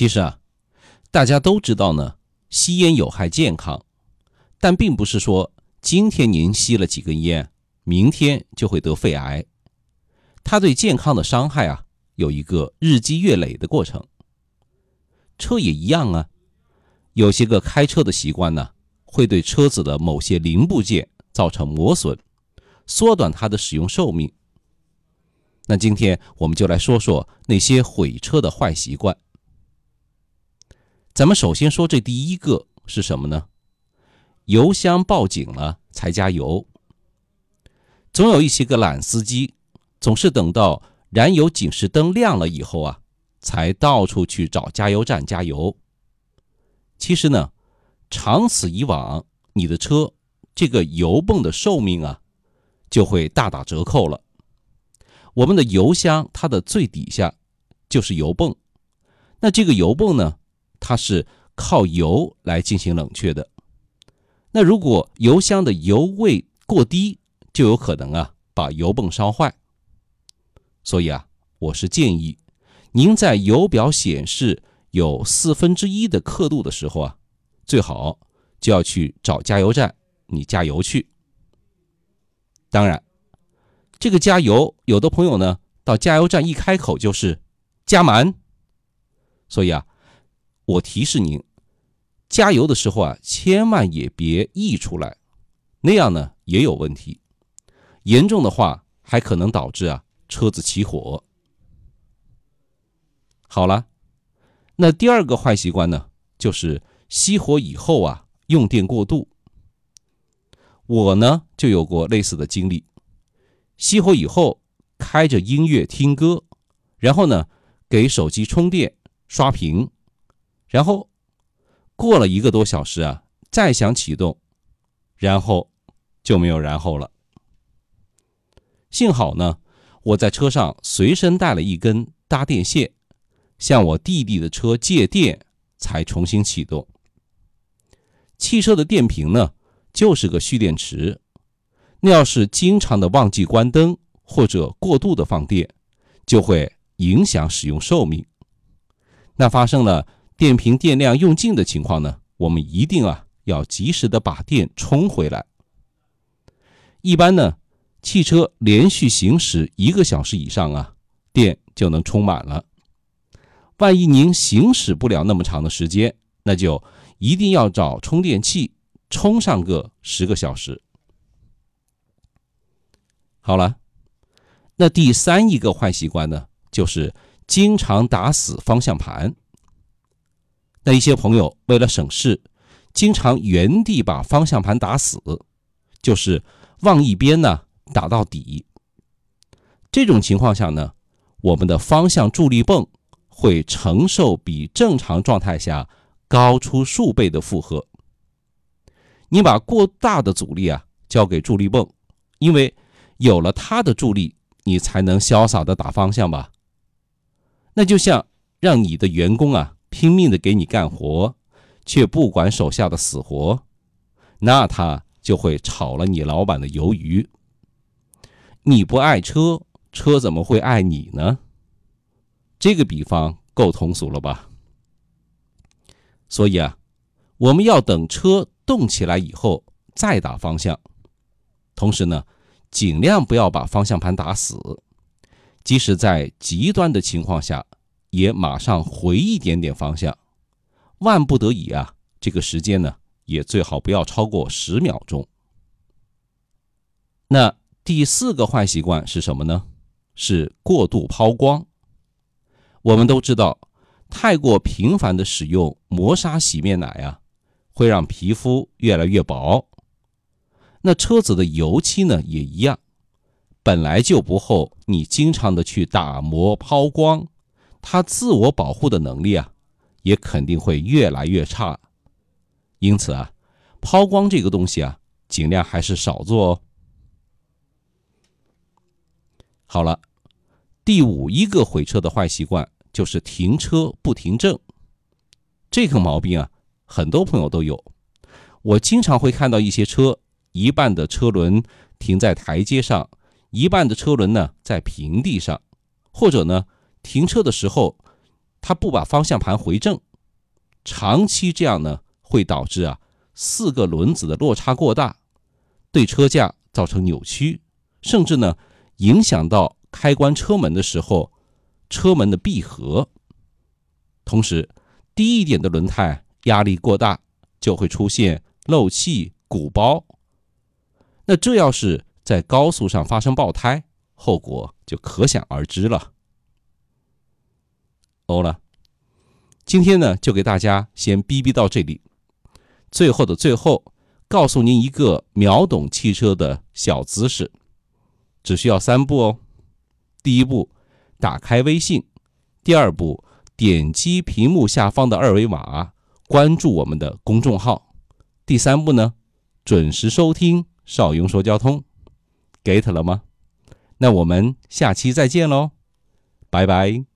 其实啊，大家都知道呢，吸烟有害健康，但并不是说今天您吸了几根烟，明天就会得肺癌。它对健康的伤害啊，有一个日积月累的过程。车也一样啊，有些个开车的习惯呢，会对车子的某些零部件造成磨损，缩短它的使用寿命。那今天我们就来说说那些毁车的坏习惯。咱们首先说这第一个是什么呢？油箱报警了才加油。总有一些个懒司机，总是等到燃油警示灯亮了以后啊，才到处去找加油站加油。其实呢，长此以往，你的车这个油泵的寿命啊，就会大打折扣了。我们的油箱它的最底下就是油泵，那这个油泵呢？它是靠油来进行冷却的，那如果油箱的油位过低，就有可能啊把油泵烧坏。所以啊，我是建议您在油表显示有四分之一的刻度的时候啊，最好就要去找加油站，你加油去。当然，这个加油，有的朋友呢到加油站一开口就是加满，所以啊。我提示您，加油的时候啊，千万也别溢出来，那样呢也有问题，严重的话还可能导致啊车子起火。好了，那第二个坏习惯呢，就是熄火以后啊用电过度。我呢就有过类似的经历，熄火以后开着音乐听歌，然后呢给手机充电刷屏。然后过了一个多小时啊，再想启动，然后就没有然后了。幸好呢，我在车上随身带了一根搭电线，向我弟弟的车借电，才重新启动。汽车的电瓶呢，就是个蓄电池，那要是经常的忘记关灯或者过度的放电，就会影响使用寿命。那发生了。电瓶电量用尽的情况呢，我们一定啊要及时的把电充回来。一般呢，汽车连续行驶一个小时以上啊，电就能充满了。万一您行驶不了那么长的时间，那就一定要找充电器充上个十个小时。好了，那第三一个坏习惯呢，就是经常打死方向盘。那一些朋友为了省事，经常原地把方向盘打死，就是往一边呢打到底。这种情况下呢，我们的方向助力泵会承受比正常状态下高出数倍的负荷。你把过大的阻力啊交给助力泵，因为有了它的助力，你才能潇洒的打方向吧。那就像让你的员工啊。拼命的给你干活，却不管手下的死活，那他就会炒了你老板的鱿鱼。你不爱车，车怎么会爱你呢？这个比方够通俗了吧？所以啊，我们要等车动起来以后再打方向，同时呢，尽量不要把方向盘打死，即使在极端的情况下。也马上回一点点方向，万不得已啊，这个时间呢也最好不要超过十秒钟。那第四个坏习惯是什么呢？是过度抛光。我们都知道，太过频繁的使用磨砂洗面奶啊，会让皮肤越来越薄。那车子的油漆呢也一样，本来就不厚，你经常的去打磨抛光。他自我保护的能力啊，也肯定会越来越差。因此啊，抛光这个东西啊，尽量还是少做哦。好了，第五一个毁车的坏习惯就是停车不停正。这个毛病啊，很多朋友都有。我经常会看到一些车，一半的车轮停在台阶上，一半的车轮呢在平地上，或者呢。停车的时候，它不把方向盘回正，长期这样呢，会导致啊四个轮子的落差过大，对车架造成扭曲，甚至呢影响到开关车门的时候车门的闭合。同时，低一点的轮胎压力过大，就会出现漏气、鼓包。那这要是在高速上发生爆胎，后果就可想而知了。欧了，今天呢就给大家先逼逼到这里。最后的最后，告诉您一个秒懂汽车的小姿势，只需要三步哦。第一步，打开微信；第二步，点击屏幕下方的二维码，关注我们的公众号；第三步呢，准时收听邵雍说交通。get 了吗？那我们下期再见喽，拜拜。